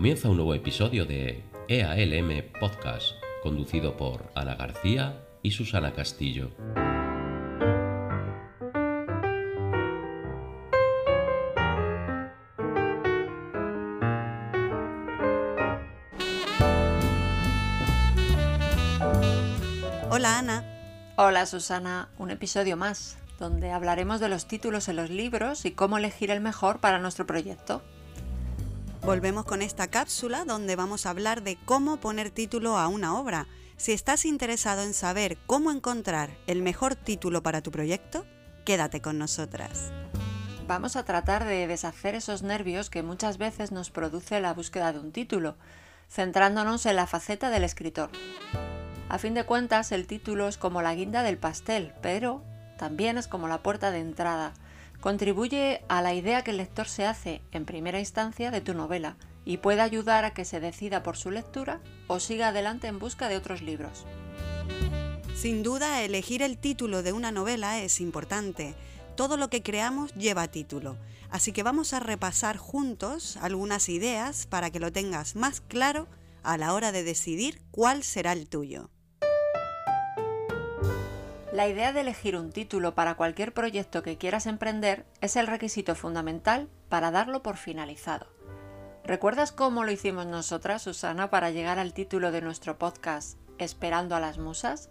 Comienza un nuevo episodio de EALM Podcast, conducido por Ana García y Susana Castillo. Hola Ana. Hola Susana, un episodio más, donde hablaremos de los títulos en los libros y cómo elegir el mejor para nuestro proyecto. Volvemos con esta cápsula donde vamos a hablar de cómo poner título a una obra. Si estás interesado en saber cómo encontrar el mejor título para tu proyecto, quédate con nosotras. Vamos a tratar de deshacer esos nervios que muchas veces nos produce la búsqueda de un título, centrándonos en la faceta del escritor. A fin de cuentas, el título es como la guinda del pastel, pero también es como la puerta de entrada. Contribuye a la idea que el lector se hace en primera instancia de tu novela y puede ayudar a que se decida por su lectura o siga adelante en busca de otros libros. Sin duda, elegir el título de una novela es importante. Todo lo que creamos lleva título, así que vamos a repasar juntos algunas ideas para que lo tengas más claro a la hora de decidir cuál será el tuyo. La idea de elegir un título para cualquier proyecto que quieras emprender es el requisito fundamental para darlo por finalizado. ¿Recuerdas cómo lo hicimos nosotras, Susana, para llegar al título de nuestro podcast Esperando a las Musas?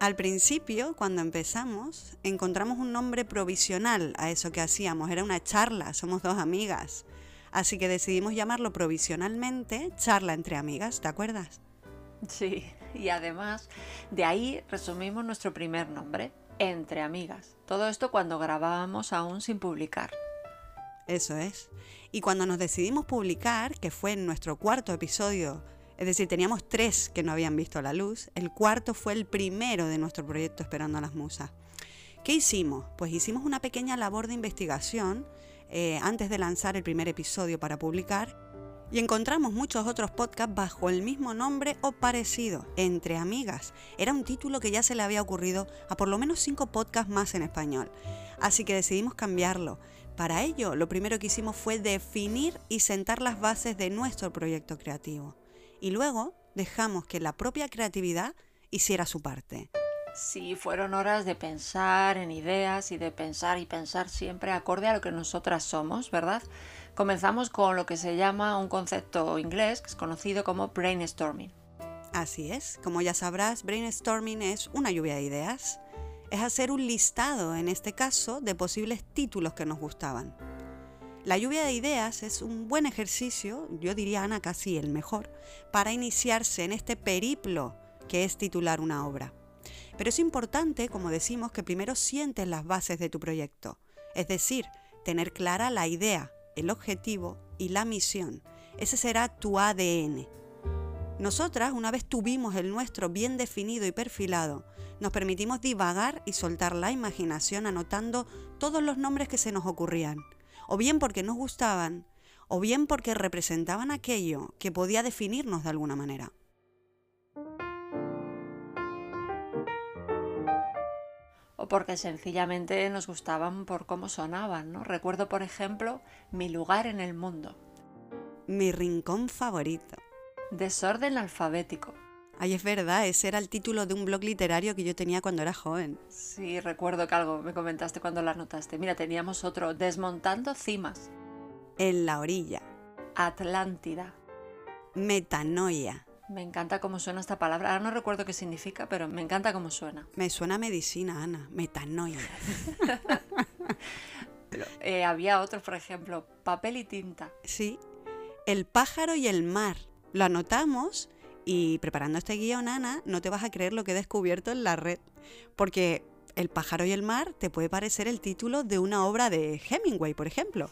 Al principio, cuando empezamos, encontramos un nombre provisional a eso que hacíamos. Era una charla, somos dos amigas. Así que decidimos llamarlo provisionalmente charla entre amigas, ¿te acuerdas? Sí, y además de ahí resumimos nuestro primer nombre, Entre Amigas. Todo esto cuando grabábamos aún sin publicar. Eso es. Y cuando nos decidimos publicar, que fue en nuestro cuarto episodio, es decir, teníamos tres que no habían visto la luz, el cuarto fue el primero de nuestro proyecto Esperando a las Musas. ¿Qué hicimos? Pues hicimos una pequeña labor de investigación eh, antes de lanzar el primer episodio para publicar y encontramos muchos otros podcasts bajo el mismo nombre o parecido, Entre Amigas. Era un título que ya se le había ocurrido a por lo menos cinco podcasts más en español. Así que decidimos cambiarlo. Para ello, lo primero que hicimos fue definir y sentar las bases de nuestro proyecto creativo. Y luego dejamos que la propia creatividad hiciera su parte. Sí, fueron horas de pensar en ideas y de pensar y pensar siempre acorde a lo que nosotras somos, ¿verdad? Comenzamos con lo que se llama un concepto inglés que es conocido como brainstorming. Así es, como ya sabrás, brainstorming es una lluvia de ideas. Es hacer un listado, en este caso, de posibles títulos que nos gustaban. La lluvia de ideas es un buen ejercicio, yo diría Ana casi el mejor, para iniciarse en este periplo que es titular una obra. Pero es importante, como decimos, que primero sientes las bases de tu proyecto, es decir, tener clara la idea, el objetivo y la misión. Ese será tu ADN. Nosotras, una vez tuvimos el nuestro bien definido y perfilado, nos permitimos divagar y soltar la imaginación anotando todos los nombres que se nos ocurrían, o bien porque nos gustaban, o bien porque representaban aquello que podía definirnos de alguna manera. O porque sencillamente nos gustaban por cómo sonaban, ¿no? Recuerdo, por ejemplo, Mi lugar en el mundo. Mi rincón favorito. Desorden alfabético. Ay, es verdad, ese era el título de un blog literario que yo tenía cuando era joven. Sí, recuerdo que algo me comentaste cuando lo anotaste. Mira, teníamos otro, Desmontando cimas. En la orilla. Atlántida. Metanoia. Me encanta cómo suena esta palabra. Ahora no recuerdo qué significa, pero me encanta cómo suena. Me suena a medicina, Ana. Metanoia. eh, había otros, por ejemplo, papel y tinta. Sí. El pájaro y el mar. Lo anotamos y preparando este guion, Ana, no te vas a creer lo que he descubierto en la red. Porque El pájaro y el mar te puede parecer el título de una obra de Hemingway, por ejemplo.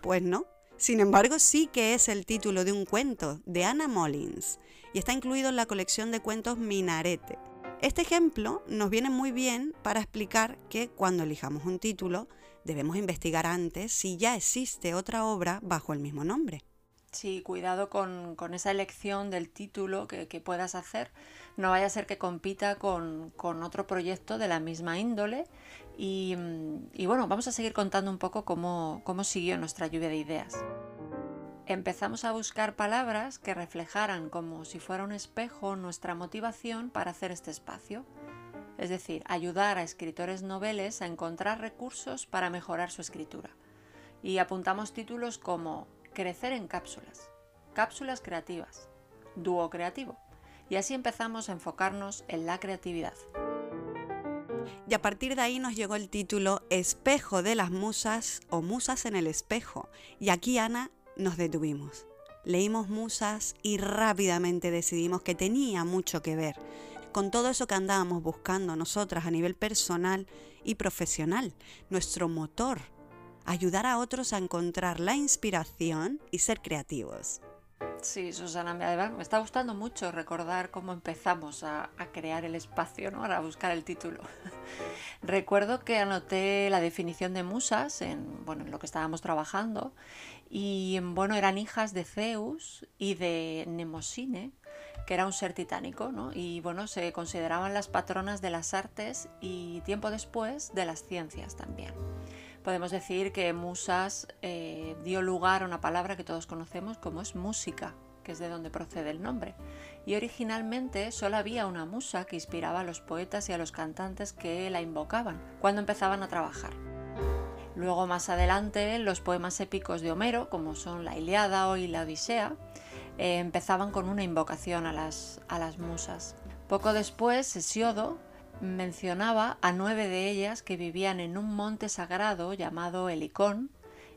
Pues no, sin embargo, sí que es el título de un cuento de Anna Mullins y está incluido en la colección de cuentos Minarete. Este ejemplo nos viene muy bien para explicar que cuando elijamos un título debemos investigar antes si ya existe otra obra bajo el mismo nombre. Sí, cuidado con, esa elección del título que, puedas hacer. No vaya a ser que compita con, otro proyecto de la misma índole y, bueno, vamos a seguir contando un poco cómo, cómo siguió nuestra lluvia de ideas. empezamos a buscar palabras que reflejaran como si fuera un espejo nuestra motivación para hacer este espacio. Es decir, ayudar a escritores noveles a encontrar recursos para mejorar su escritura. Y apuntamos títulos como Crecer en cápsulas, Cápsulas creativas, Dúo creativo. Y así empezamos a enfocarnos en la creatividad. Y a partir de ahí nos llegó el título Espejo de las Musas o Musas en el Espejo. Y aquí, Ana, nos detuvimos. Leímos Musas y rápidamente decidimos que tenía mucho que ver con todo eso que andábamos buscando nosotras a nivel personal y profesional, nuestro motor, ayudar a otros a encontrar la inspiración y ser creativos. Sí, Susana, además me está gustando mucho recordar cómo empezamos a, crear el espacio, ¿no? A buscar el título. Recuerdo que anoté la definición de musas en, bueno, en lo que estábamos trabajando y bueno, eran hijas de Zeus y de Nemosine, que era un ser titánico, ¿no? Y bueno, se consideraban las patronas de las artes y tiempo después de las ciencias también podemos decir que musas eh, dio lugar a una palabra que todos conocemos como es música, que es de donde procede el nombre. Y originalmente solo había una musa que inspiraba a los poetas y a los cantantes que la invocaban cuando empezaban a trabajar. Luego más adelante los poemas épicos de Homero, como son la Iliada o la Odisea, eh, empezaban con una invocación a las, a las musas. Poco después, Hesiodo mencionaba a nueve de ellas que vivían en un monte sagrado llamado Helicón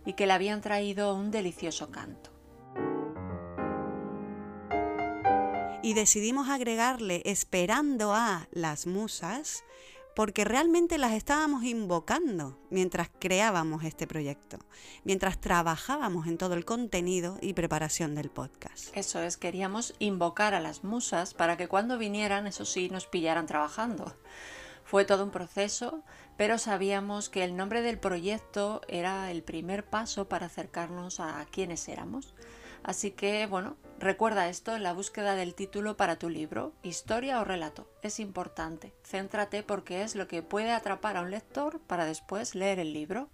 y que le habían traído un delicioso canto. Y decidimos agregarle esperando a las musas porque realmente las estábamos invocando mientras creábamos este proyecto, mientras trabajábamos en todo el contenido y preparación del podcast. Eso es, queríamos invocar a las musas para que cuando vinieran, eso sí, nos pillaran trabajando. Fue todo un proceso, pero sabíamos que el nombre del proyecto era el primer paso para acercarnos a quienes éramos. Así que, bueno, recuerda esto en la búsqueda del título para tu libro, historia o relato. Es importante. Céntrate porque es lo que puede atrapar a un lector para después leer el libro.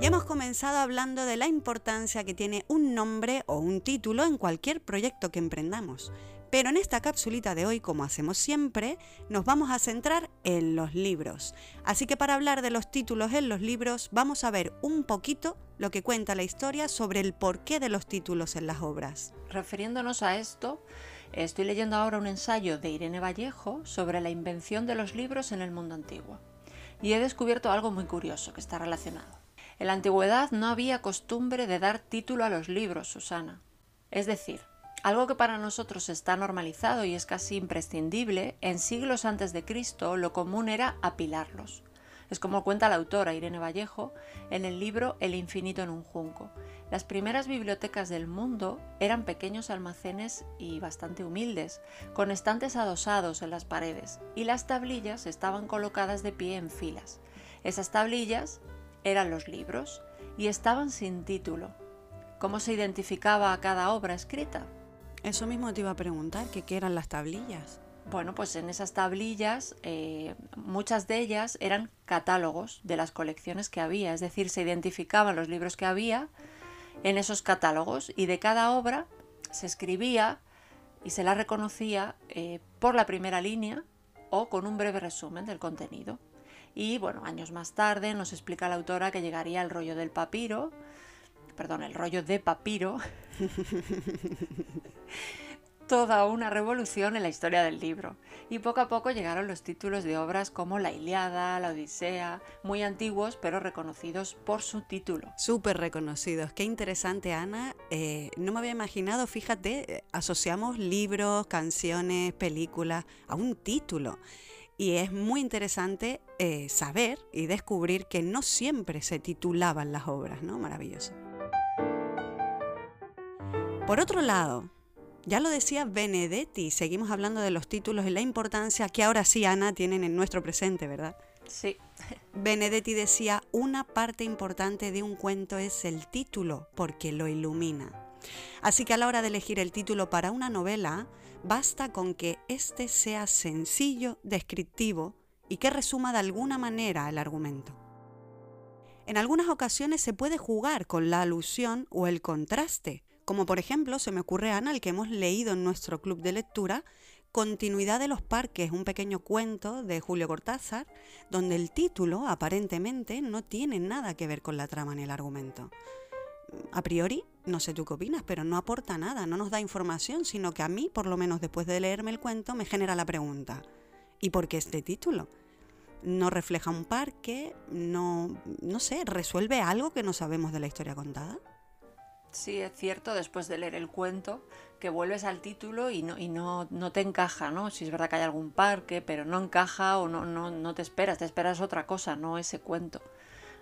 Ya hemos comenzado hablando de la importancia que tiene un nombre o un título en cualquier proyecto que emprendamos. Pero en esta capsulita de hoy, como hacemos siempre, nos vamos a centrar en los libros. Así que para hablar de los títulos en los libros, vamos a ver un poquito lo que cuenta la historia sobre el porqué de los títulos en las obras. Refiriéndonos a esto, estoy leyendo ahora un ensayo de Irene Vallejo sobre la invención de los libros en el mundo antiguo. Y he descubierto algo muy curioso que está relacionado. En la antigüedad no había costumbre de dar título a los libros, Susana. Es decir, algo que para nosotros está normalizado y es casi imprescindible, en siglos antes de Cristo lo común era apilarlos. Es como cuenta la autora Irene Vallejo en el libro El infinito en un junco. Las primeras bibliotecas del mundo eran pequeños almacenes y bastante humildes, con estantes adosados en las paredes, y las tablillas estaban colocadas de pie en filas. Esas tablillas eran los libros y estaban sin título. ¿Cómo se identificaba a cada obra escrita? Eso mismo te iba a preguntar, que qué eran las tablillas. Bueno, pues en esas tablillas, eh, muchas de ellas eran catálogos de las colecciones que había, es decir, se identificaban los libros que había en esos catálogos y de cada obra se escribía y se la reconocía eh, por la primera línea o con un breve resumen del contenido. Y bueno, años más tarde nos explica la autora que llegaría el rollo del papiro, perdón, el rollo de papiro, toda una revolución en la historia del libro. Y poco a poco llegaron los títulos de obras como La Iliada, La Odisea, muy antiguos pero reconocidos por su título. Súper reconocidos. Qué interesante, Ana. Eh, no me había imaginado, fíjate, eh, asociamos libros, canciones, películas a un título. Y es muy interesante eh, saber y descubrir que no siempre se titulaban las obras, ¿no? Maravilloso. Por otro lado, ya lo decía Benedetti, seguimos hablando de los títulos y la importancia que ahora sí, Ana, tienen en nuestro presente, ¿verdad? Sí. Benedetti decía, una parte importante de un cuento es el título, porque lo ilumina. Así que a la hora de elegir el título para una novela, basta con que éste sea sencillo, descriptivo y que resuma de alguna manera el argumento. En algunas ocasiones se puede jugar con la alusión o el contraste, como por ejemplo se me ocurre Ana el que hemos leído en nuestro club de lectura, Continuidad de los Parques, un pequeño cuento de Julio Cortázar, donde el título aparentemente no tiene nada que ver con la trama ni el argumento. A priori, no sé tú qué opinas, pero no aporta nada, no nos da información, sino que a mí, por lo menos después de leerme el cuento, me genera la pregunta, ¿y por qué este título? No refleja un parque, no, no sé, resuelve algo que no sabemos de la historia contada. Sí, es cierto, después de leer el cuento, que vuelves al título y no, y no, no te encaja, ¿no? Si es verdad que hay algún parque, pero no encaja o no, no, no te esperas, te esperas otra cosa, no ese cuento.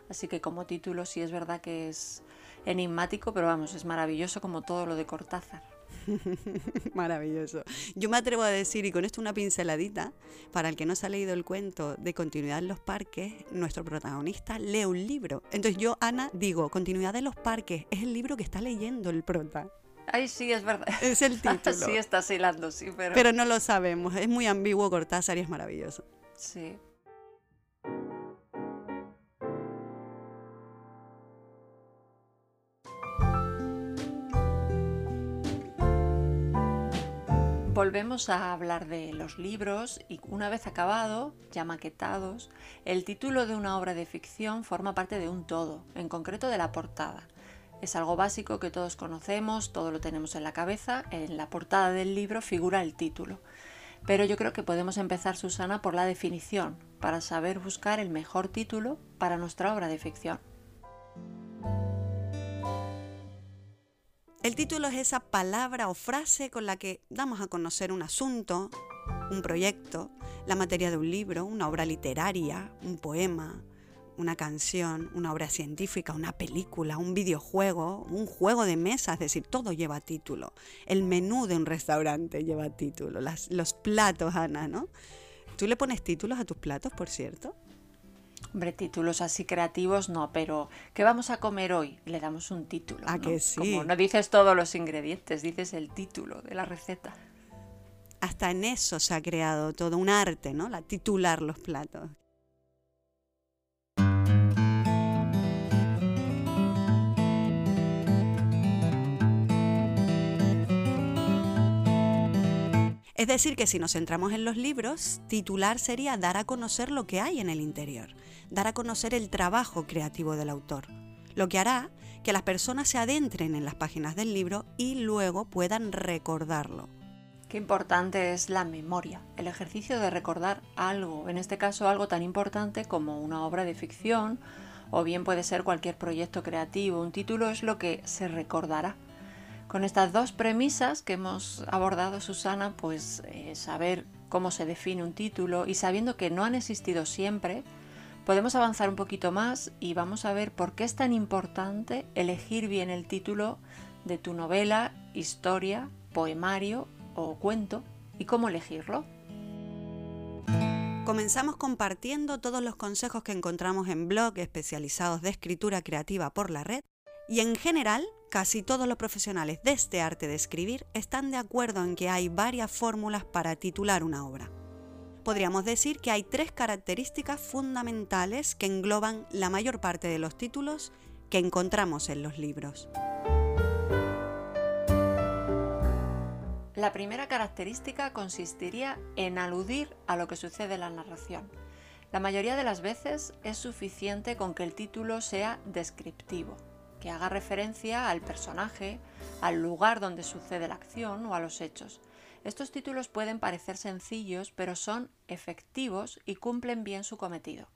Así que como título sí es verdad que es enigmático, pero vamos, es maravilloso como todo lo de Cortázar. Maravilloso. Yo me atrevo a decir, y con esto una pinceladita, para el que no se ha leído el cuento de Continuidad en los Parques, nuestro protagonista lee un libro. Entonces yo, Ana, digo, Continuidad en los Parques es el libro que está leyendo el prota. Ay, sí, es verdad. Es el título. sí, está hilando, sí, pero... Pero no lo sabemos. Es muy ambiguo Cortázar y es maravilloso. Sí. Volvemos a hablar de los libros y una vez acabado, ya maquetados, el título de una obra de ficción forma parte de un todo, en concreto de la portada. Es algo básico que todos conocemos, todo lo tenemos en la cabeza, en la portada del libro figura el título. Pero yo creo que podemos empezar, Susana, por la definición, para saber buscar el mejor título para nuestra obra de ficción. El título es esa palabra o frase con la que damos a conocer un asunto, un proyecto, la materia de un libro, una obra literaria, un poema, una canción, una obra científica, una película, un videojuego, un juego de mesa, es decir, todo lleva título. El menú de un restaurante lleva título, los platos, Ana, ¿no? ¿Tú le pones títulos a tus platos, por cierto? Hombre, títulos así creativos no, pero ¿qué vamos a comer hoy? Le damos un título. ¿A que sí? Como no dices todos los ingredientes, dices el título de la receta. Hasta en eso se ha creado todo un arte, ¿no? La titular los platos. Es decir, que si nos centramos en los libros, titular sería dar a conocer lo que hay en el interior, dar a conocer el trabajo creativo del autor, lo que hará que las personas se adentren en las páginas del libro y luego puedan recordarlo. Qué importante es la memoria, el ejercicio de recordar algo, en este caso algo tan importante como una obra de ficción o bien puede ser cualquier proyecto creativo. Un título es lo que se recordará. Con estas dos premisas que hemos abordado, Susana, pues eh, saber cómo se define un título y sabiendo que no han existido siempre, podemos avanzar un poquito más y vamos a ver por qué es tan importante elegir bien el título de tu novela, historia, poemario o cuento y cómo elegirlo. Comenzamos compartiendo todos los consejos que encontramos en blogs especializados de escritura creativa por la red y en general Casi todos los profesionales de este arte de escribir están de acuerdo en que hay varias fórmulas para titular una obra. Podríamos decir que hay tres características fundamentales que engloban la mayor parte de los títulos que encontramos en los libros. La primera característica consistiría en aludir a lo que sucede en la narración. La mayoría de las veces es suficiente con que el título sea descriptivo, que haga referencia al personaje, al lugar donde sucede la acción o a los hechos. Estos títulos pueden parecer sencillos, pero son efectivos y cumplen bien su cometido.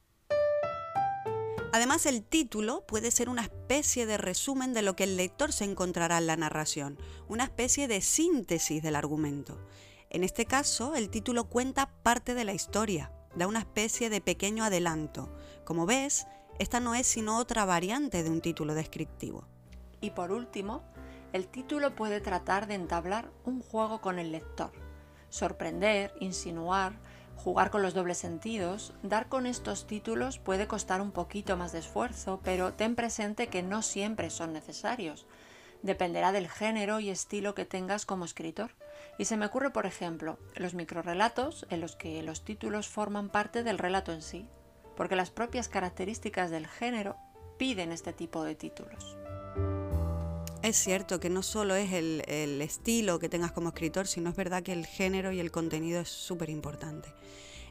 Además, el título puede ser una especie de resumen de lo que el lector se encontrará en la narración, una especie de síntesis del argumento. En este caso, el título cuenta parte de la historia, da una especie de pequeño adelanto. Como ves, esta no es sino otra variante de un título descriptivo. Y por último, el título puede tratar de entablar un juego con el lector, sorprender, insinuar, jugar con los dobles sentidos. Dar con estos títulos puede costar un poquito más de esfuerzo, pero ten presente que no siempre son necesarios. Dependerá del género y estilo que tengas como escritor. Y se me ocurre, por ejemplo, los microrelatos en los que los títulos forman parte del relato en sí porque las propias características del género piden este tipo de títulos. Es cierto que no solo es el, estilo que tengas como escritor, sino es verdad que el género y el contenido es súper importante.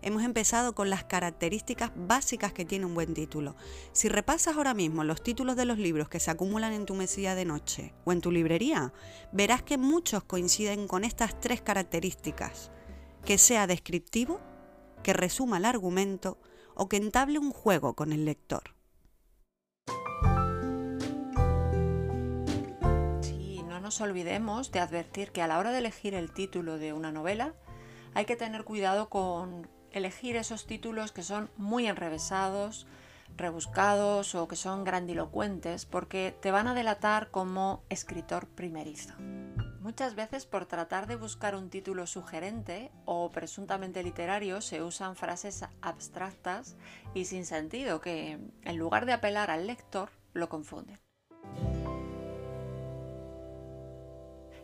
Hemos empezado con las características básicas que tiene un buen título. Si repasas ahora mismo los títulos de los libros que se acumulan en tu mesilla de noche o en tu librería, verás que muchos coinciden con estas tres características. Que sea descriptivo, que resuma el argumento o que entable un juego con el lector. Nos olvidemos de advertir que a la hora de elegir el título de una novela hay que tener cuidado con elegir esos títulos que son muy enrevesados, rebuscados o que son grandilocuentes porque te van a delatar como escritor primerizo. Muchas veces por tratar de buscar un título sugerente o presuntamente literario se usan frases abstractas y sin sentido que en lugar de apelar al lector lo confunden.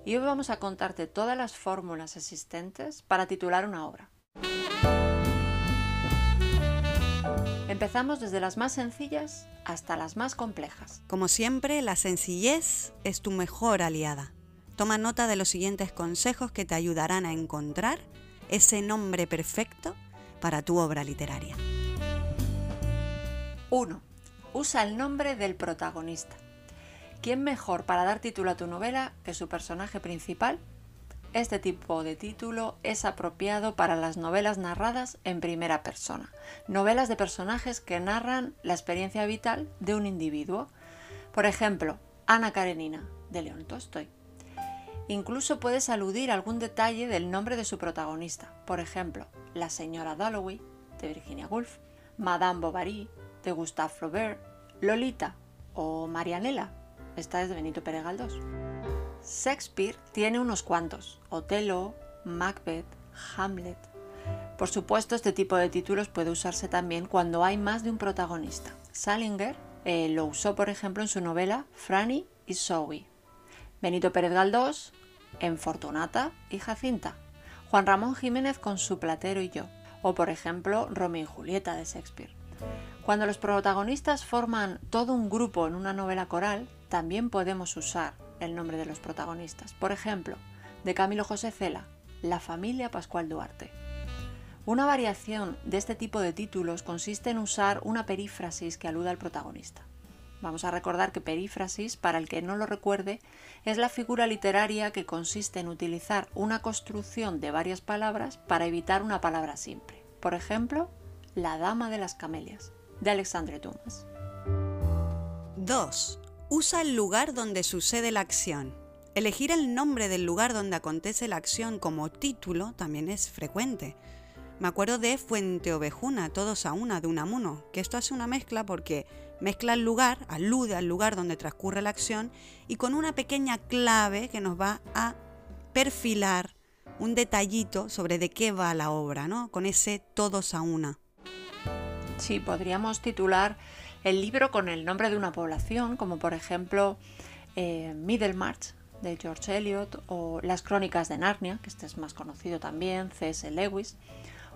Y hoy vamos a contarte todas las fórmulas existentes para titular una obra. Empezamos desde las más sencillas hasta las más complejas. Como siempre, la sencillez es tu mejor aliada. Toma nota de los siguientes consejos que te ayudarán a encontrar ese nombre perfecto para tu obra literaria. 1. Usa el nombre del protagonista. ¿Quién mejor para dar título a tu novela que su personaje principal este tipo de título es apropiado para las novelas narradas en primera persona, novelas de personajes que narran la experiencia vital de un individuo. Por ejemplo, Ana Karenina, de León Tolstoy. Incluso puedes aludir a algún detalle del nombre de su protagonista, por ejemplo, la señora Dalloway, de Virginia Woolf, Madame Bovary, de Gustave Flaubert, Lolita o Marianela, esta es de Benito Pérez Galdós. Shakespeare tiene unos cuantos, Otelo, Macbeth, Hamlet. Por supuesto, este tipo de títulos puede usarse también cuando hay más de un protagonista. Salinger eh, lo usó, por ejemplo, en su novela Franny y Zoe. Benito Pérez Galdós en Fortunata y Jacinta. Juan Ramón Jiménez con Su Platero y yo. O, por ejemplo, Romeo y Julieta de Shakespeare. Cuando los protagonistas forman todo un grupo en una novela coral, también podemos usar el nombre de los protagonistas. Por ejemplo, de Camilo José Cela, La familia Pascual Duarte. Una variación de este tipo de títulos consiste en usar una perífrasis que aluda al protagonista. Vamos a recordar que perífrasis, para el que no lo recuerde, es la figura literaria que consiste en utilizar una construcción de varias palabras para evitar una palabra simple. Por ejemplo, La Dama de las Camelias, de Alexandre Dumas. 2. Usa el lugar donde sucede la acción. Elegir el nombre del lugar donde acontece la acción como título también es frecuente. Me acuerdo de Fuente Ovejuna, todos a una, de Unamuno, que esto hace una mezcla porque mezcla el lugar, alude al lugar donde transcurre la acción y con una pequeña clave que nos va a perfilar un detallito sobre de qué va la obra, ¿no? Con ese todos a una. Sí, podríamos titular el libro con el nombre de una población, como por ejemplo eh, Middlemarch de George Eliot o Las Crónicas de Narnia, que este es más conocido también, C.S. Lewis,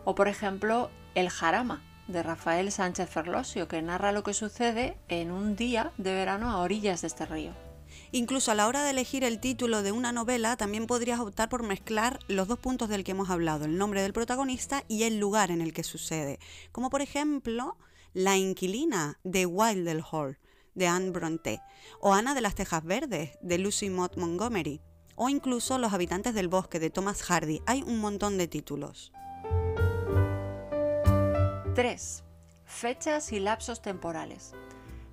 o por ejemplo El Jarama de Rafael Sánchez Ferlosio, que narra lo que sucede en un día de verano a orillas de este río. Incluso a la hora de elegir el título de una novela, también podrías optar por mezclar los dos puntos del que hemos hablado, el nombre del protagonista y el lugar en el que sucede. Como por ejemplo, la inquilina de Wildell Hall de Anne Bronte, o Ana de las Tejas Verdes de Lucy Mott Montgomery, o incluso Los habitantes del bosque de Thomas Hardy. Hay un montón de títulos. 3. Fechas y lapsos temporales.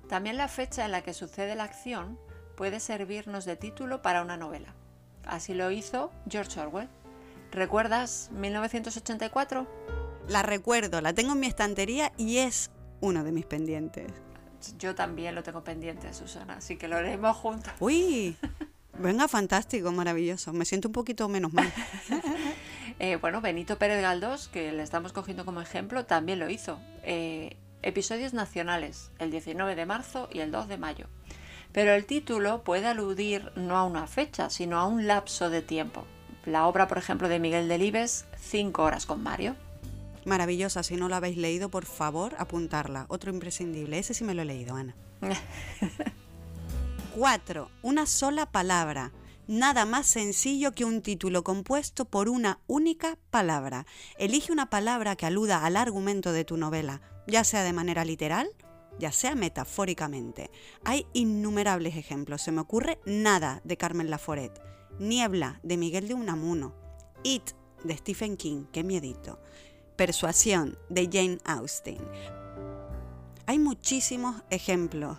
También la fecha en la que sucede la acción puede servirnos de título para una novela. Así lo hizo George Orwell. ¿Recuerdas 1984? La recuerdo, la tengo en mi estantería y es uno de mis pendientes. Yo también lo tengo pendiente, Susana, así que lo haremos juntos. Uy, venga, fantástico, maravilloso. Me siento un poquito menos mal. eh, bueno, Benito Pérez Galdós, que le estamos cogiendo como ejemplo, también lo hizo. Eh, episodios nacionales, el 19 de marzo y el 2 de mayo. Pero el título puede aludir no a una fecha, sino a un lapso de tiempo. La obra, por ejemplo, de Miguel Delibes, Cinco horas con Mario. Maravillosa, si no la habéis leído, por favor, apuntarla. Otro imprescindible. Ese sí me lo he leído, Ana. 4. Una sola palabra. Nada más sencillo que un título compuesto por una única palabra. Elige una palabra que aluda al argumento de tu novela, ya sea de manera literal, ya sea metafóricamente. Hay innumerables ejemplos. Se me ocurre nada de Carmen Laforet, Niebla de Miguel de Unamuno, It de Stephen King, qué miedito, Persuasión de Jane Austen. Hay muchísimos ejemplos.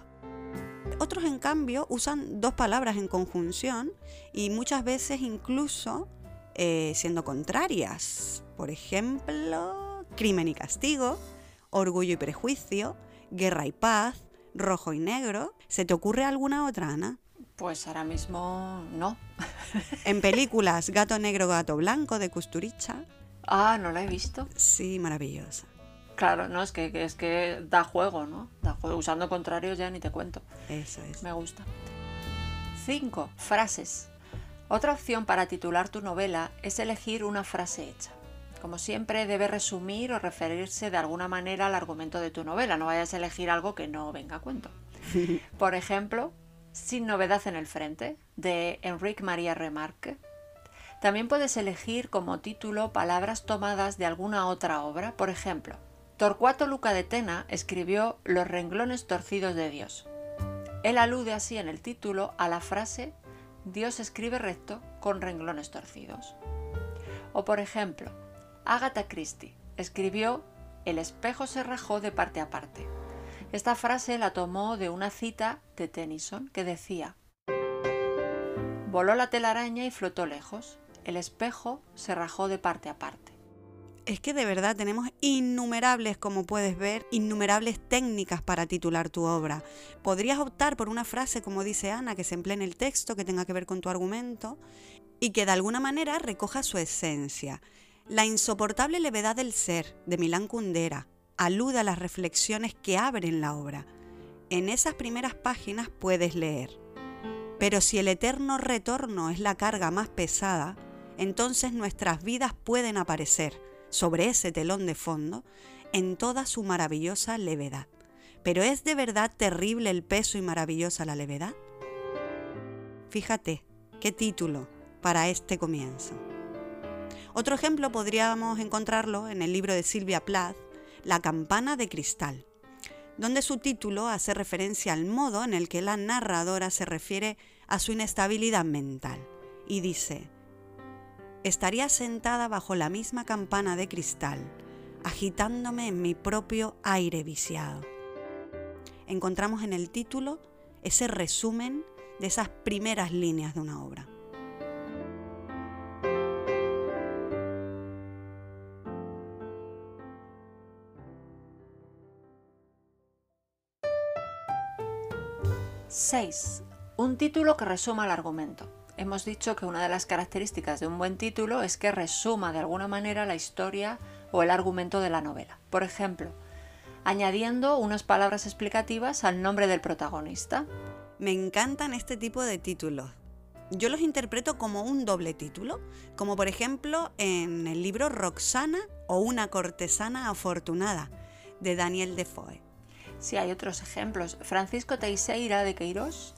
Otros, en cambio, usan dos palabras en conjunción y muchas veces incluso eh, siendo contrarias. Por ejemplo, crimen y castigo, orgullo y prejuicio, guerra y paz, rojo y negro. ¿Se te ocurre alguna otra, Ana? Pues ahora mismo no. en películas, Gato Negro, Gato Blanco de Custuricha. Ah, no la he visto. Sí, maravillosa. Claro, no, es que, es que da juego, ¿no? Da juego. Usando contrarios ya ni te cuento. Eso es. Me gusta. 5. Frases. Otra opción para titular tu novela es elegir una frase hecha. Como siempre, debe resumir o referirse de alguna manera al argumento de tu novela. No vayas a elegir algo que no venga a cuento. Por ejemplo, Sin novedad en el frente, de Enrique María Remarque. También puedes elegir como título palabras tomadas de alguna otra obra. Por ejemplo, Torcuato Luca de Tena escribió Los renglones torcidos de Dios. Él alude así en el título a la frase Dios escribe recto con renglones torcidos. O por ejemplo, Agatha Christie escribió El espejo se rajó de parte a parte. Esta frase la tomó de una cita de Tennyson que decía Voló la telaraña y flotó lejos. El espejo se rajó de parte a parte. Es que de verdad tenemos innumerables, como puedes ver, innumerables técnicas para titular tu obra. Podrías optar por una frase, como dice Ana, que se emplee en el texto, que tenga que ver con tu argumento y que de alguna manera recoja su esencia. La insoportable levedad del ser, de Milán Kundera, alude a las reflexiones que abren la obra. En esas primeras páginas puedes leer. Pero si el eterno retorno es la carga más pesada, entonces nuestras vidas pueden aparecer sobre ese telón de fondo en toda su maravillosa levedad. Pero ¿es de verdad terrible el peso y maravillosa la levedad? Fíjate, qué título para este comienzo. Otro ejemplo podríamos encontrarlo en el libro de Silvia Plath, La campana de cristal, donde su título hace referencia al modo en el que la narradora se refiere a su inestabilidad mental y dice, estaría sentada bajo la misma campana de cristal, agitándome en mi propio aire viciado. Encontramos en el título ese resumen de esas primeras líneas de una obra. ¡6! Un título que resuma el argumento hemos dicho que una de las características de un buen título es que resuma de alguna manera la historia o el argumento de la novela. Por ejemplo, añadiendo unas palabras explicativas al nombre del protagonista. Me encantan este tipo de títulos. Yo los interpreto como un doble título, como por ejemplo en el libro Roxana o Una cortesana afortunada de Daniel Defoe. Sí, hay otros ejemplos. Francisco Teixeira de Queiroz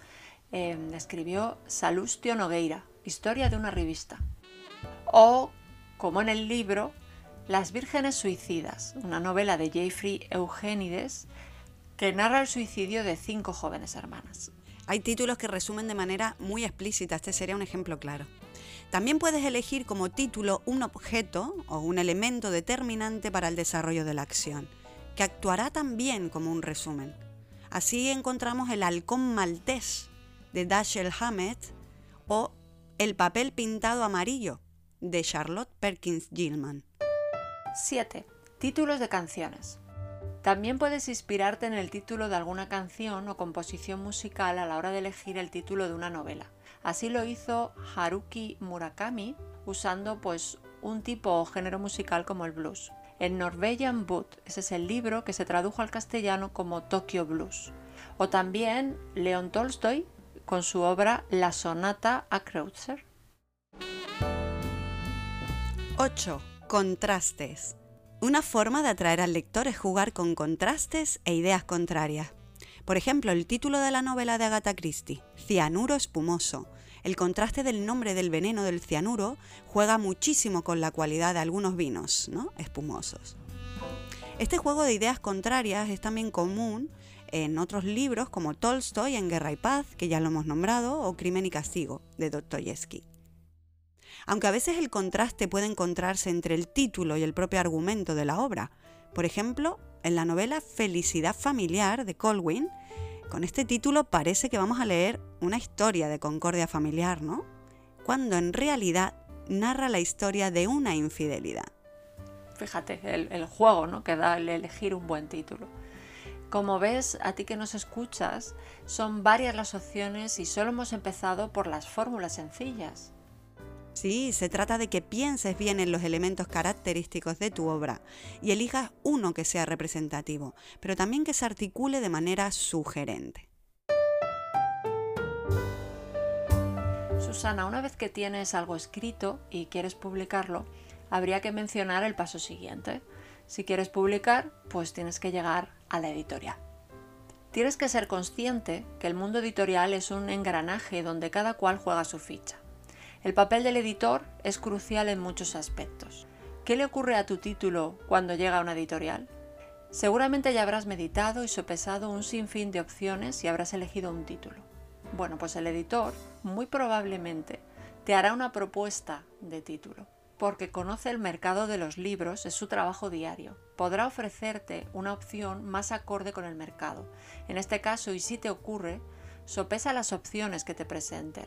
Em, escribió Salustio Nogueira, Historia de una revista. O, como en el libro, Las Vírgenes Suicidas, una novela de Jeffrey Eugenides que narra el suicidio de cinco jóvenes hermanas. Hay títulos que resumen de manera muy explícita, este sería un ejemplo claro. También puedes elegir como título un objeto o un elemento determinante para el desarrollo de la acción, que actuará también como un resumen. Así encontramos el halcón maltés, de Dashiell Hammett o El papel pintado amarillo de Charlotte Perkins Gilman. 7. Títulos de canciones. También puedes inspirarte en el título de alguna canción o composición musical a la hora de elegir el título de una novela. Así lo hizo Haruki Murakami usando pues un tipo o género musical como el blues. El Norwegian Boot, ese es el libro que se tradujo al castellano como Tokyo Blues. O también Leon Tolstoy con su obra La Sonata a Kreutzer. 8. Contrastes. Una forma de atraer al lector es jugar con contrastes e ideas contrarias. Por ejemplo, el título de la novela de Agatha Christie, Cianuro espumoso. El contraste del nombre del veneno del cianuro juega muchísimo con la cualidad de algunos vinos, ¿no? Espumosos. Este juego de ideas contrarias es también común en otros libros como Tolstoy en Guerra y Paz, que ya lo hemos nombrado, o Crimen y Castigo, de Dostoyevsky. Aunque a veces el contraste puede encontrarse entre el título y el propio argumento de la obra. Por ejemplo, en la novela Felicidad familiar de Colwyn, con este título parece que vamos a leer una historia de concordia familiar, ¿no? Cuando en realidad narra la historia de una infidelidad. Fíjate, el, juego ¿no? que da el elegir un buen título. Como ves, a ti que nos escuchas, son varias las opciones y solo hemos empezado por las fórmulas sencillas. Sí, se trata de que pienses bien en los elementos característicos de tu obra y elijas uno que sea representativo, pero también que se articule de manera sugerente. Susana, una vez que tienes algo escrito y quieres publicarlo, habría que mencionar el paso siguiente. Si quieres publicar, pues tienes que llegar a la editorial. Tienes que ser consciente que el mundo editorial es un engranaje donde cada cual juega su ficha. El papel del editor es crucial en muchos aspectos. ¿Qué le ocurre a tu título cuando llega a una editorial? Seguramente ya habrás meditado y sopesado un sinfín de opciones y habrás elegido un título. Bueno, pues el editor muy probablemente te hará una propuesta de título porque conoce el mercado de los libros, es su trabajo diario. Podrá ofrecerte una opción más acorde con el mercado. En este caso, y si te ocurre, sopesa las opciones que te presenten.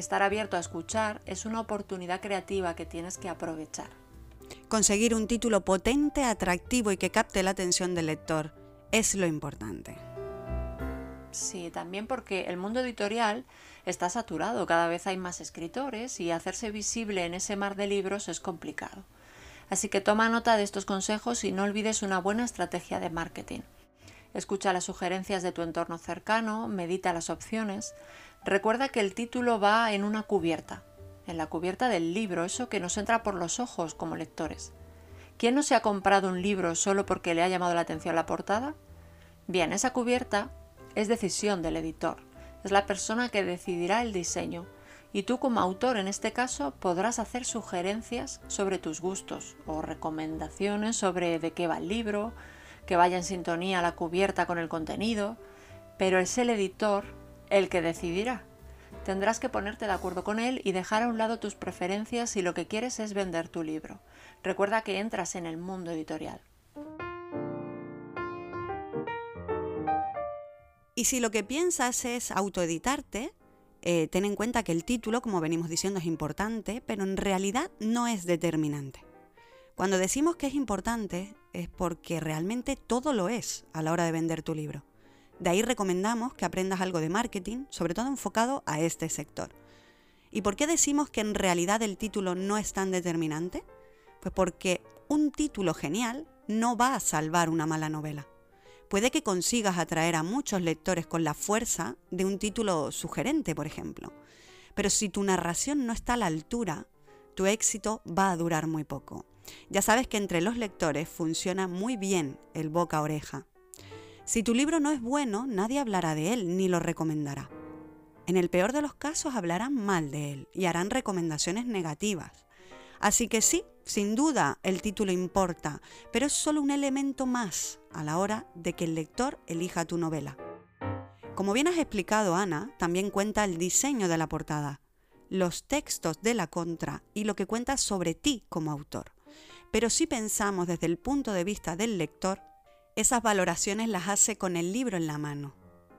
Estar abierto a escuchar es una oportunidad creativa que tienes que aprovechar. Conseguir un título potente, atractivo y que capte la atención del lector es lo importante. Sí, también porque el mundo editorial está saturado, cada vez hay más escritores y hacerse visible en ese mar de libros es complicado. Así que toma nota de estos consejos y no olvides una buena estrategia de marketing. Escucha las sugerencias de tu entorno cercano, medita las opciones. Recuerda que el título va en una cubierta, en la cubierta del libro, eso que nos entra por los ojos como lectores. ¿Quién no se ha comprado un libro solo porque le ha llamado la atención la portada? Bien, esa cubierta es decisión del editor, es la persona que decidirá el diseño y tú como autor en este caso podrás hacer sugerencias sobre tus gustos o recomendaciones sobre de qué va el libro, que vaya en sintonía la cubierta con el contenido, pero es el editor el que decidirá. Tendrás que ponerte de acuerdo con él y dejar a un lado tus preferencias si lo que quieres es vender tu libro. Recuerda que entras en el mundo editorial. Y si lo que piensas es autoeditarte, eh, ten en cuenta que el título, como venimos diciendo, es importante, pero en realidad no es determinante. Cuando decimos que es importante es porque realmente todo lo es a la hora de vender tu libro. De ahí recomendamos que aprendas algo de marketing, sobre todo enfocado a este sector. ¿Y por qué decimos que en realidad el título no es tan determinante? Pues porque un título genial no va a salvar una mala novela puede que consigas atraer a muchos lectores con la fuerza de un título sugerente, por ejemplo. Pero si tu narración no está a la altura, tu éxito va a durar muy poco. Ya sabes que entre los lectores funciona muy bien el boca a oreja. Si tu libro no es bueno, nadie hablará de él ni lo recomendará. En el peor de los casos hablarán mal de él y harán recomendaciones negativas. Así que sí, sin duda el título importa, pero es solo un elemento más a la hora de que el lector elija tu novela. Como bien has explicado, Ana, también cuenta el diseño de la portada, los textos de la contra y lo que cuenta sobre ti como autor. Pero si pensamos desde el punto de vista del lector, esas valoraciones las hace con el libro en la mano,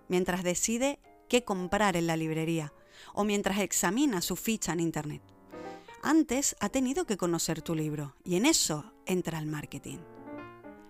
mientras decide qué comprar en la librería o mientras examina su ficha en Internet. Antes ha tenido que conocer tu libro y en eso entra el marketing.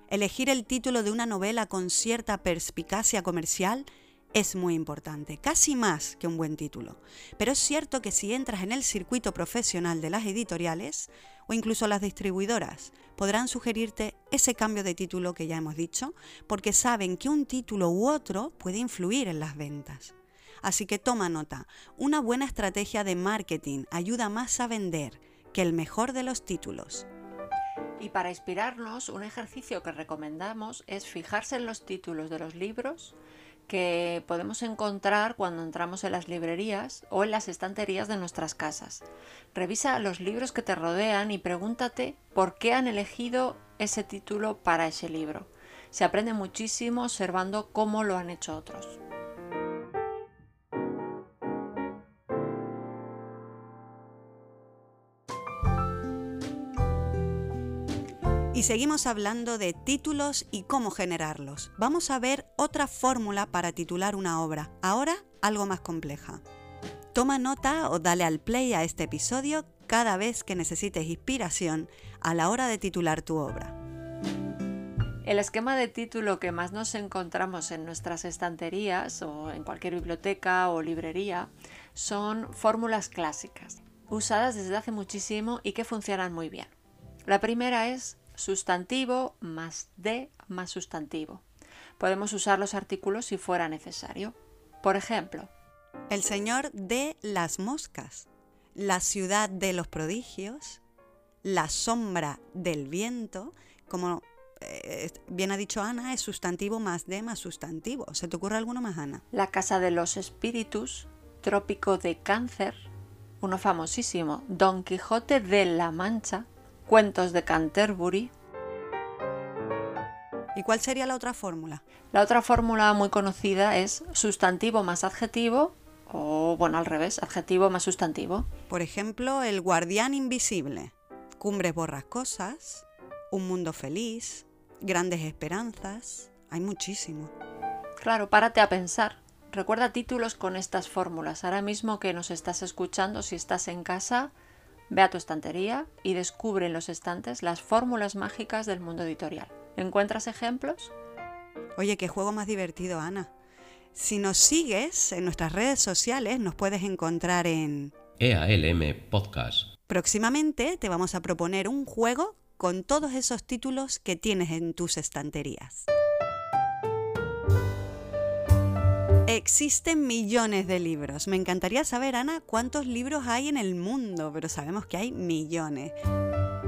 Elegir el título de una novela con cierta perspicacia comercial es muy importante, casi más que un buen título. Pero es cierto que si entras en el circuito profesional de las editoriales o incluso las distribuidoras, podrán sugerirte ese cambio de título que ya hemos dicho, porque saben que un título u otro puede influir en las ventas. Así que toma nota, una buena estrategia de marketing ayuda más a vender que el mejor de los títulos. Y para inspirarnos, un ejercicio que recomendamos es fijarse en los títulos de los libros que podemos encontrar cuando entramos en las librerías o en las estanterías de nuestras casas. Revisa los libros que te rodean y pregúntate por qué han elegido ese título para ese libro. Se aprende muchísimo observando cómo lo han hecho otros. Y seguimos hablando de títulos y cómo generarlos. Vamos a ver otra fórmula para titular una obra, ahora algo más compleja. Toma nota o dale al play a este episodio cada vez que necesites inspiración a la hora de titular tu obra. El esquema de título que más nos encontramos en nuestras estanterías o en cualquier biblioteca o librería son fórmulas clásicas, usadas desde hace muchísimo y que funcionan muy bien. La primera es sustantivo más de más sustantivo. Podemos usar los artículos si fuera necesario. Por ejemplo, el señor de las moscas, la ciudad de los prodigios, la sombra del viento, como eh, bien ha dicho Ana, es sustantivo más de más sustantivo. ¿Se te ocurre alguno más, Ana? La casa de los espíritus, trópico de cáncer, uno famosísimo, Don Quijote de la Mancha, Cuentos de Canterbury. ¿Y cuál sería la otra fórmula? La otra fórmula muy conocida es sustantivo más adjetivo o, bueno, al revés, adjetivo más sustantivo. Por ejemplo, el guardián invisible, cumbres borrascosas, un mundo feliz, grandes esperanzas. Hay muchísimo. Claro, párate a pensar. Recuerda títulos con estas fórmulas. Ahora mismo que nos estás escuchando, si estás en casa, Ve a tu estantería y descubre en los estantes las fórmulas mágicas del mundo editorial. ¿Encuentras ejemplos? Oye, qué juego más divertido, Ana. Si nos sigues en nuestras redes sociales, nos puedes encontrar en EALM Podcast. Próximamente te vamos a proponer un juego con todos esos títulos que tienes en tus estanterías. Existen millones de libros. Me encantaría saber, Ana, cuántos libros hay en el mundo, pero sabemos que hay millones.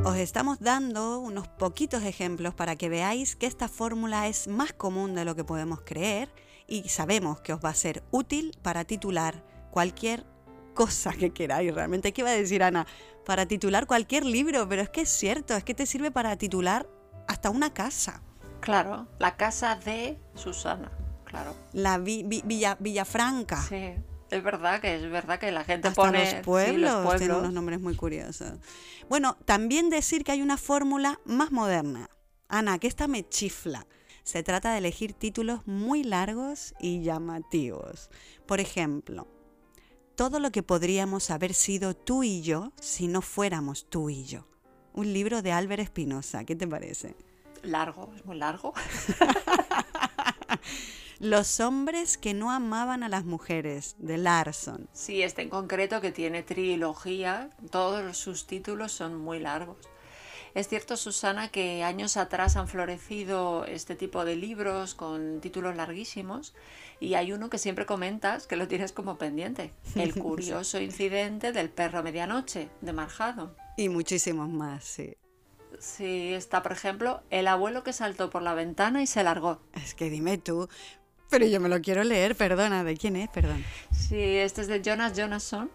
Os estamos dando unos poquitos ejemplos para que veáis que esta fórmula es más común de lo que podemos creer y sabemos que os va a ser útil para titular cualquier cosa que queráis. Realmente, ¿qué iba a decir Ana? Para titular cualquier libro, pero es que es cierto, es que te sirve para titular hasta una casa. Claro, la casa de Susana. La Villa, Villafranca. Sí. Es verdad que es verdad que la gente Hasta pone los pueblos, tienen unos nombres muy curiosos. Bueno, también decir que hay una fórmula más moderna. Ana, que esta me chifla. Se trata de elegir títulos muy largos y llamativos. Por ejemplo, todo lo que podríamos haber sido tú y yo si no fuéramos tú y yo. Un libro de Álvaro Espinosa, ¿qué te parece? Largo, es muy largo. Los hombres que no amaban a las mujeres, de Larson. Sí, este en concreto que tiene trilogía, todos sus títulos son muy largos. Es cierto, Susana, que años atrás han florecido este tipo de libros con títulos larguísimos y hay uno que siempre comentas que lo tienes como pendiente, El curioso incidente del perro medianoche, de Marjado. Y muchísimos más, sí. Sí, está, por ejemplo, El abuelo que saltó por la ventana y se largó. Es que dime tú, pero yo me lo quiero leer, perdona, ¿de quién es? Perdón. Sí, este es de Jonas Jonasson.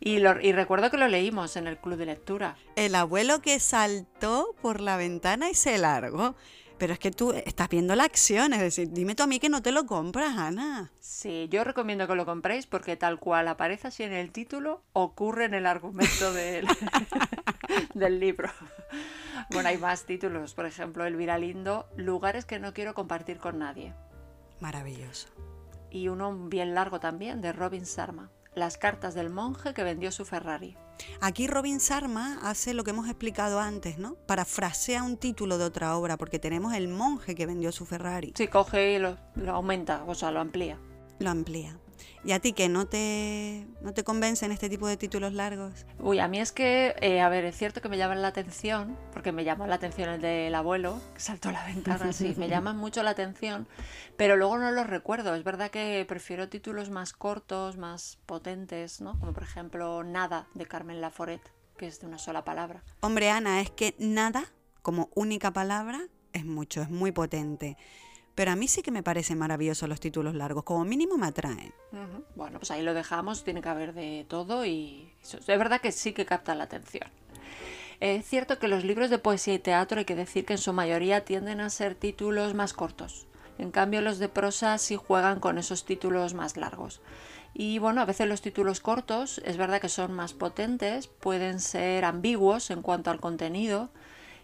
Y, y, recuerdo que lo leímos en el club de lectura. El abuelo que saltó por la ventana y se largó. Pero es que tú estás viendo la acción, es decir, dime tú a mí que no te lo compras, Ana. Sí, yo recomiendo que lo compréis porque tal cual aparece así en el título, ocurre en el argumento del, del libro. Bueno, hay más títulos, por ejemplo, El Viralindo, lugares que no quiero compartir con nadie. Maravilloso. Y uno bien largo también, de Robin Sharma. Las cartas del monje que vendió su Ferrari. Aquí Robin Sharma hace lo que hemos explicado antes, ¿no? Parafrasea un título de otra obra, porque tenemos el monje que vendió su Ferrari. Sí, coge y lo, lo aumenta, o sea, lo amplía. Lo amplía. ¿Y a ti que no te, no te convencen este tipo de títulos largos? Uy, a mí es que, eh, a ver, es cierto que me llaman la atención, porque me llamó la atención el del abuelo, que saltó la ventana así, me llaman mucho la atención, pero luego no los recuerdo. Es verdad que prefiero títulos más cortos, más potentes, ¿no? Como por ejemplo Nada de Carmen Laforet, que es de una sola palabra. Hombre, Ana, es que nada como única palabra es mucho, es muy potente. Pero a mí sí que me parecen maravillosos los títulos largos, como mínimo me atraen. Bueno, pues ahí lo dejamos, tiene que haber de todo y es verdad que sí que capta la atención. Es cierto que los libros de poesía y teatro hay que decir que en su mayoría tienden a ser títulos más cortos. En cambio los de prosa sí juegan con esos títulos más largos. Y bueno, a veces los títulos cortos es verdad que son más potentes, pueden ser ambiguos en cuanto al contenido,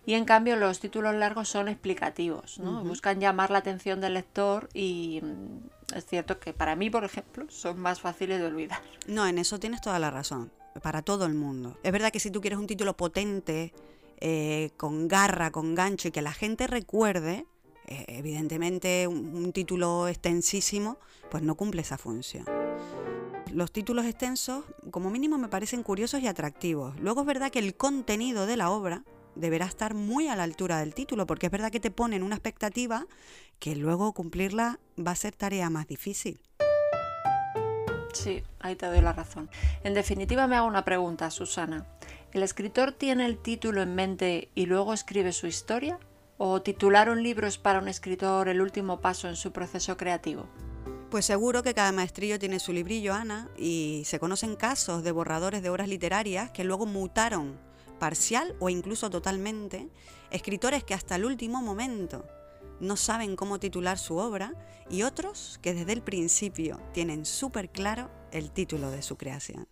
y en cambio los títulos largos son explicativos, ¿no? buscan llamar la atención del lector y mm, es cierto que para mí, por ejemplo, son más fáciles de olvidar. No, en eso tienes toda la razón, para todo el mundo. Es verdad que si tú quieres un título potente, eh, con garra, con gancho y que la gente recuerde, eh, evidentemente un título extensísimo, pues no cumple esa función los títulos extensos como mínimo me parecen curiosos y atractivos. Luego es verdad que el contenido de la obra deberá estar muy a la altura del título, porque es verdad que te ponen una expectativa que luego cumplirla va a ser tarea más difícil. Sí, ahí te doy la razón. En definitiva me hago una pregunta, Susana. ¿El escritor tiene el título en mente y luego escribe su historia? ¿O titular un libro es para un escritor el último paso en su proceso creativo? Pues seguro que cada maestrillo tiene su librillo, Ana, y se conocen casos de borradores de obras literarias que luego mutaron parcial o incluso totalmente, escritores que hasta el último momento no saben cómo titular su obra y otros que desde el principio tienen súper claro el título de su creación.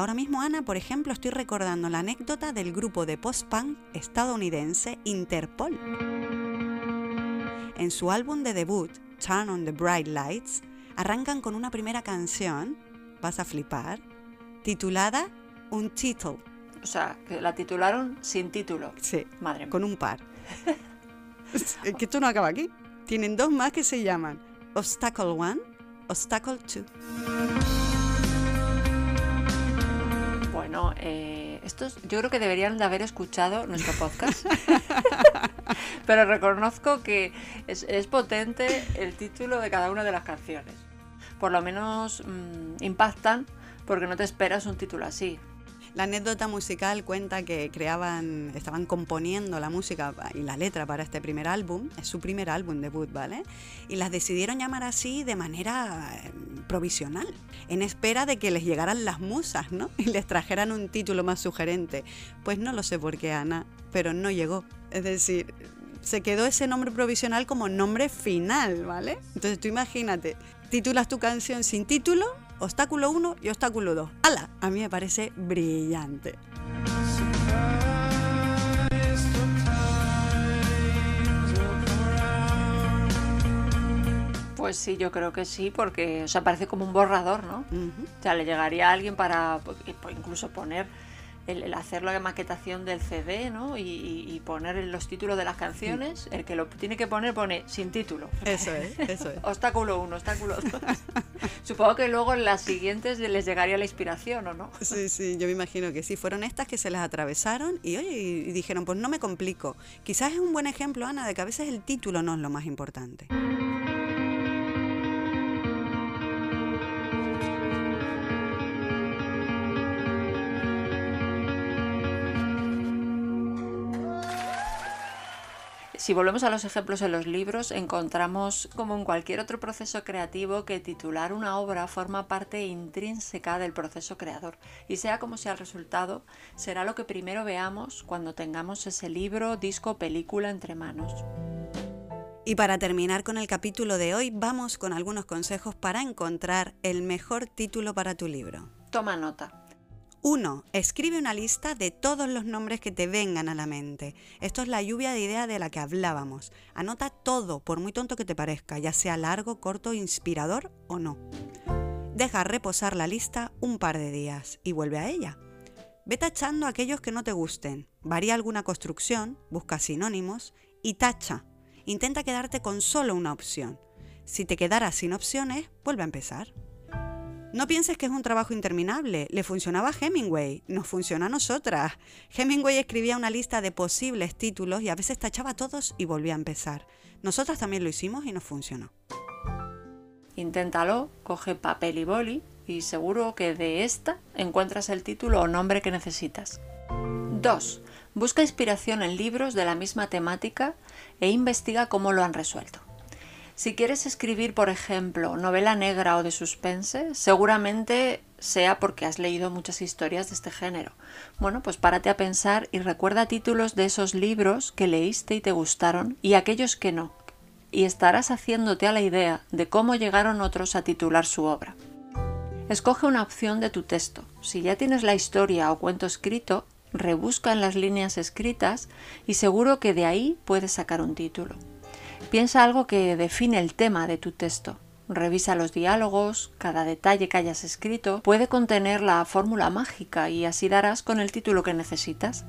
Ahora mismo, Ana, por ejemplo, estoy recordando la anécdota del grupo de post-punk estadounidense Interpol. En su álbum de debut, Turn on the Bright Lights, arrancan con una primera canción, vas a flipar, titulada Un título. O sea, que la titularon sin título. Sí, madre con un par. es que esto no acaba aquí. Tienen dos más que se llaman Obstacle One, Obstacle Two. Eh, estos yo creo que deberían de haber escuchado nuestro podcast. Pero reconozco que es, potente el título de cada una de las canciones. Por lo menos mm, impactan porque no te esperas un título así. La anécdota musical cuenta que creaban, estaban componiendo la música y la letra para este primer álbum, es su primer álbum debut, ¿vale? Y las decidieron llamar así de manera eh, provisional, en espera de que les llegaran las musas, ¿no? Y les trajeran un título más sugerente. Pues no lo sé por qué, Ana, pero no llegó. Es decir, se quedó ese nombre provisional como nombre final, ¿vale? Entonces tú imagínate, titulas tu canción sin título obstáculo 1 y obstáculo 2. ¡Hala! A mí me parece brillante. Pues sí, yo creo que sí, porque o sea, parece como un borrador, ¿no? O sea, le llegaría a alguien para pues, incluso poner el, hacer la maquetación del CD, ¿no? Y, poner los títulos de las canciones. El que lo tiene que poner pone sin título. Eso es, eso es. obstáculo 1, obstáculo 2. Supongo que luego en las siguientes les llegaría la inspiración, ¿o no? Sí, sí, yo me imagino que sí. Fueron estas que se las atravesaron y oye, y dijeron, pues no me complico. Quizás es un buen ejemplo, Ana, de que a veces el título no es lo más importante. Si volvemos a los ejemplos en los libros, encontramos, como en cualquier otro proceso creativo, que titular una obra forma parte intrínseca del proceso creador. Y sea como sea el resultado, será lo que primero veamos cuando tengamos ese libro, disco, película entre manos. Y para terminar con el capítulo de hoy, vamos con algunos consejos para encontrar el mejor título para tu libro. Toma nota. 1. Escribe una lista de todos los nombres que te vengan a la mente. Esto es la lluvia de ideas de la que hablábamos. Anota todo, por muy tonto que te parezca, ya sea largo, corto, inspirador o no. Deja reposar la lista un par de días y vuelve a ella. Ve tachando aquellos que no te gusten. Varía alguna construcción, busca sinónimos y tacha. Intenta quedarte con solo una opción. Si te quedaras sin opciones, vuelve a empezar. No pienses que es un trabajo interminable. Le funcionaba a Hemingway, nos funciona a nosotras. Hemingway escribía una lista de posibles títulos y a veces tachaba todos y volvía a empezar. Nosotras también lo hicimos y nos funcionó. Inténtalo, coge papel y boli y seguro que de esta encuentras el título o nombre que necesitas. 2. Busca inspiración en libros de la misma temática e investiga cómo lo han resuelto. Si quieres escribir, por ejemplo, novela negra o de suspense, seguramente sea porque has leído muchas historias de este género. Bueno, pues párate a pensar y recuerda títulos de esos libros que leíste y te gustaron y aquellos que no. Y estarás haciéndote a la idea de cómo llegaron otros a titular su obra. Escoge una opción de tu texto. Si ya tienes la historia o cuento escrito, rebusca en las líneas escritas y seguro que de ahí puedes sacar un título. Piensa algo que define el tema de tu texto. Revisa los diálogos, cada detalle que hayas escrito puede contener la fórmula mágica y así darás con el título que necesitas.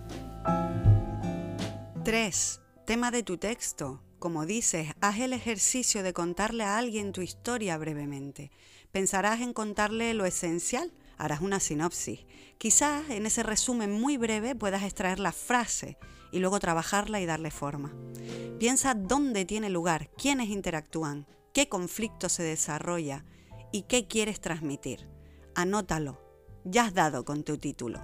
3. Tema de tu texto. Como dices, haz el ejercicio de contarle a alguien tu historia brevemente. Pensarás en contarle lo esencial, harás una sinopsis. Quizás en ese resumen muy breve puedas extraer la frase y luego trabajarla y darle forma. Piensa dónde tiene lugar, quiénes interactúan, qué conflicto se desarrolla y qué quieres transmitir. Anótalo. Ya has dado con tu título.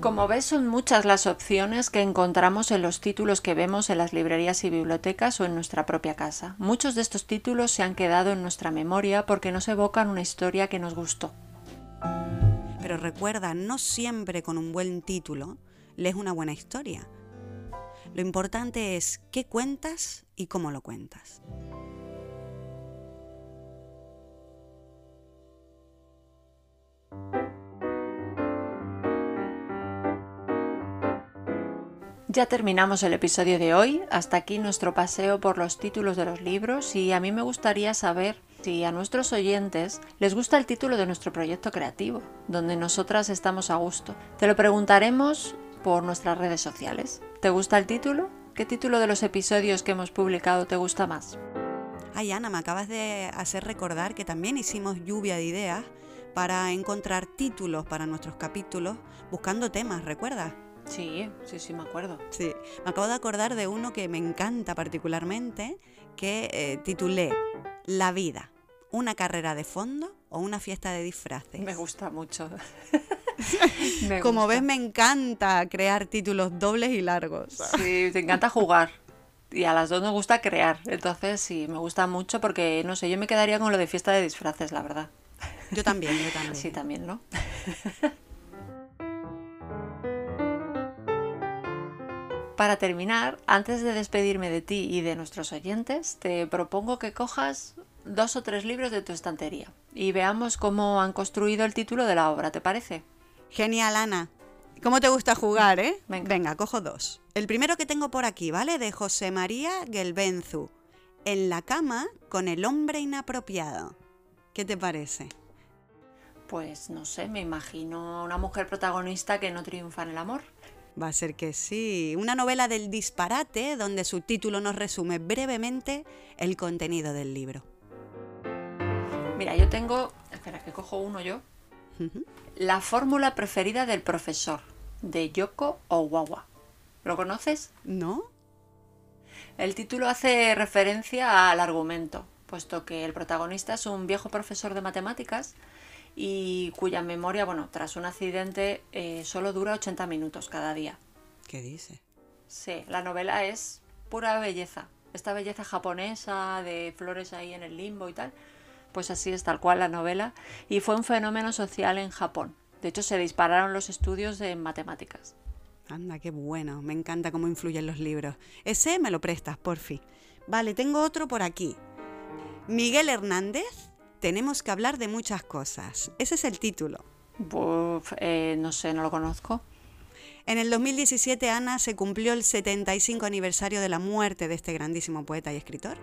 Como ves, son muchas las opciones que encontramos en los títulos que vemos en las librerías y bibliotecas o en nuestra propia casa. Muchos de estos títulos se han quedado en nuestra memoria porque nos evocan una historia que nos gustó. Pero recuerda, no siempre con un buen título lees una buena historia. Lo importante es qué cuentas y cómo lo cuentas. Ya terminamos el episodio de hoy, hasta aquí nuestro paseo por los títulos de los libros y a mí me gustaría saber si a nuestros oyentes les gusta el título de nuestro proyecto creativo, donde nosotras estamos a gusto. Te lo preguntaremos por nuestras redes sociales. ¿Te gusta el título? ¿Qué título de los episodios que hemos publicado te gusta más? Ay, Ana, me acabas de hacer recordar que también hicimos lluvia de ideas para encontrar títulos para nuestros capítulos buscando temas, ¿recuerdas? Sí, sí, sí, me acuerdo. Sí, me acabo de acordar de uno que me encanta particularmente, que eh, titulé La vida, una carrera de fondo o una fiesta de disfraces. Me gusta mucho. Me Como gusta. ves, me encanta crear títulos dobles y largos. Sí, te encanta jugar. Y a las dos nos gusta crear. Entonces sí, me gusta mucho porque, no sé, yo me quedaría con lo de fiesta de disfraces, la verdad. Yo también, yo también. Sí, también, ¿no? Para terminar, antes de despedirme de ti y de nuestros oyentes, te propongo que cojas dos o tres libros de tu estantería y veamos cómo han construido el título de la obra, ¿te parece? Genial, Ana. ¿Cómo te gusta jugar, eh? Venga. cojo dos. El primero que tengo por aquí, ¿vale? De José María Gelbenzu. En la cama con el hombre inapropiado. ¿Qué te parece? Pues no sé, me imagino una mujer protagonista que no triunfa en el amor. Va a ser que sí. Una novela del disparate donde su título nos resume brevemente el contenido del libro. Mira, yo tengo, espera que cojo uno yo. La fórmula preferida del profesor, de Yoko Owawa. ¿Lo conoces? ¿No? El título hace referencia al argumento, puesto que el protagonista es un viejo profesor de matemáticas y cuya memoria, bueno, tras un accidente eh, solo dura 80 minutos cada día. ¿Qué dice? Sí, la novela es pura belleza. Esta belleza japonesa de flores ahí en el limbo y tal. Pues así es tal cual la novela. Y fue un fenómeno social en Japón. De hecho, se dispararon los estudios en matemáticas. Anda, qué bueno. Me encanta cómo influyen los libros. Ese me lo prestas, porfi. Vale, tengo otro por aquí. Miguel Hernández, tenemos que hablar de muchas cosas. Ese es el título. Buf, eh, no sé, no lo conozco. En el 2017, Ana, se cumplió el 75 aniversario de la muerte de este grandísimo poeta y escritor.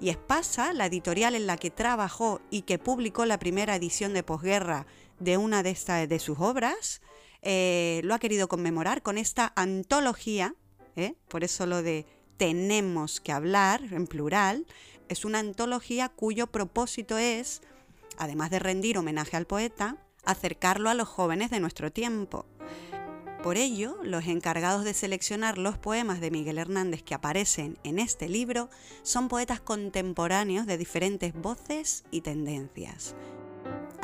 Y Espasa, la editorial en la que trabajó y que publicó la primera edición de posguerra de una de, estas de sus obras, eh, lo ha querido conmemorar con esta antología, ¿eh? por eso lo de Tenemos que hablar, en plural, es una antología cuyo propósito es, además de rendir homenaje al poeta, acercarlo a los jóvenes de nuestro tiempo. Por ello, los encargados de seleccionar los poemas de Miguel Hernández que aparecen en este libro son poetas contemporáneos de diferentes voces y tendencias.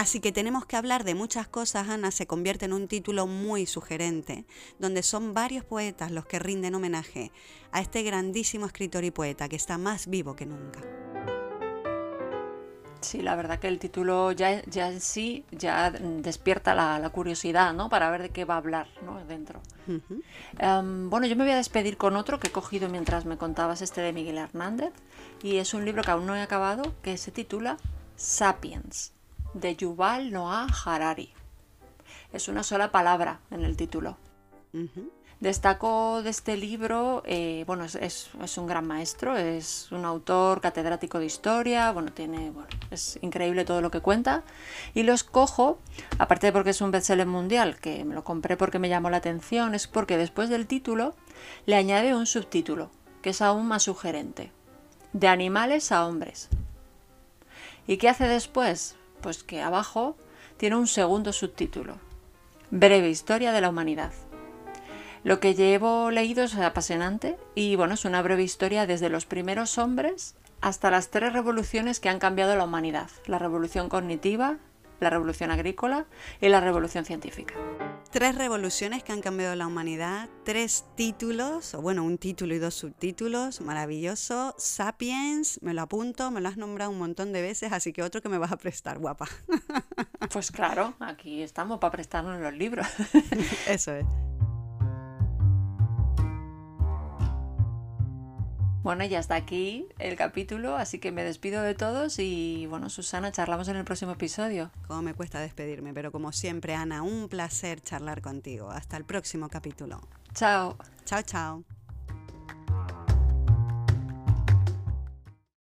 Así que tenemos que hablar de muchas cosas, Ana se convierte en un título muy sugerente, donde son varios poetas los que rinden homenaje a este grandísimo escritor y poeta que está más vivo que nunca. Sí, la verdad que el título ya, ya en sí ya despierta la, curiosidad, ¿no? Para ver de qué va a hablar, ¿no? Dentro. Em, bueno, yo me voy a despedir con otro que he cogido mientras me contabas este de Miguel Hernández y es un libro que aún no he acabado que se titula Sapiens de Yuval Noah Harari. Es una sola palabra en el título. Destaco de este libro, eh, bueno, es, un gran maestro, es un autor catedrático de historia, bueno, tiene, es increíble todo lo que cuenta. Y lo escojo, aparte de porque es un bestseller mundial, que me lo compré porque me llamó la atención, es porque después del título le añade un subtítulo, que es aún más sugerente. De animales a hombres. ¿Y qué hace después? Pues que abajo tiene un segundo subtítulo. Breve historia de la humanidad. Lo que llevo leído es apasionante y bueno, es una breve historia desde los primeros hombres hasta las tres revoluciones que han cambiado la humanidad. La revolución cognitiva, la revolución agrícola y la revolución científica. Tres revoluciones que han cambiado la humanidad, tres títulos, o bueno, un título y dos subtítulos, maravilloso. Sapiens, me lo apunto, me lo has nombrado un montón de veces, así que otro que me vas a prestar, guapa. Pues claro, aquí estamos para prestarnos los libros. Eso es. Bueno, ya está aquí el capítulo, así que me despido de todos y bueno, Susana, charlamos en el próximo episodio. Como me cuesta despedirme, pero como siempre, Ana, un placer charlar contigo. Hasta el próximo capítulo. Chao. Chao, chao.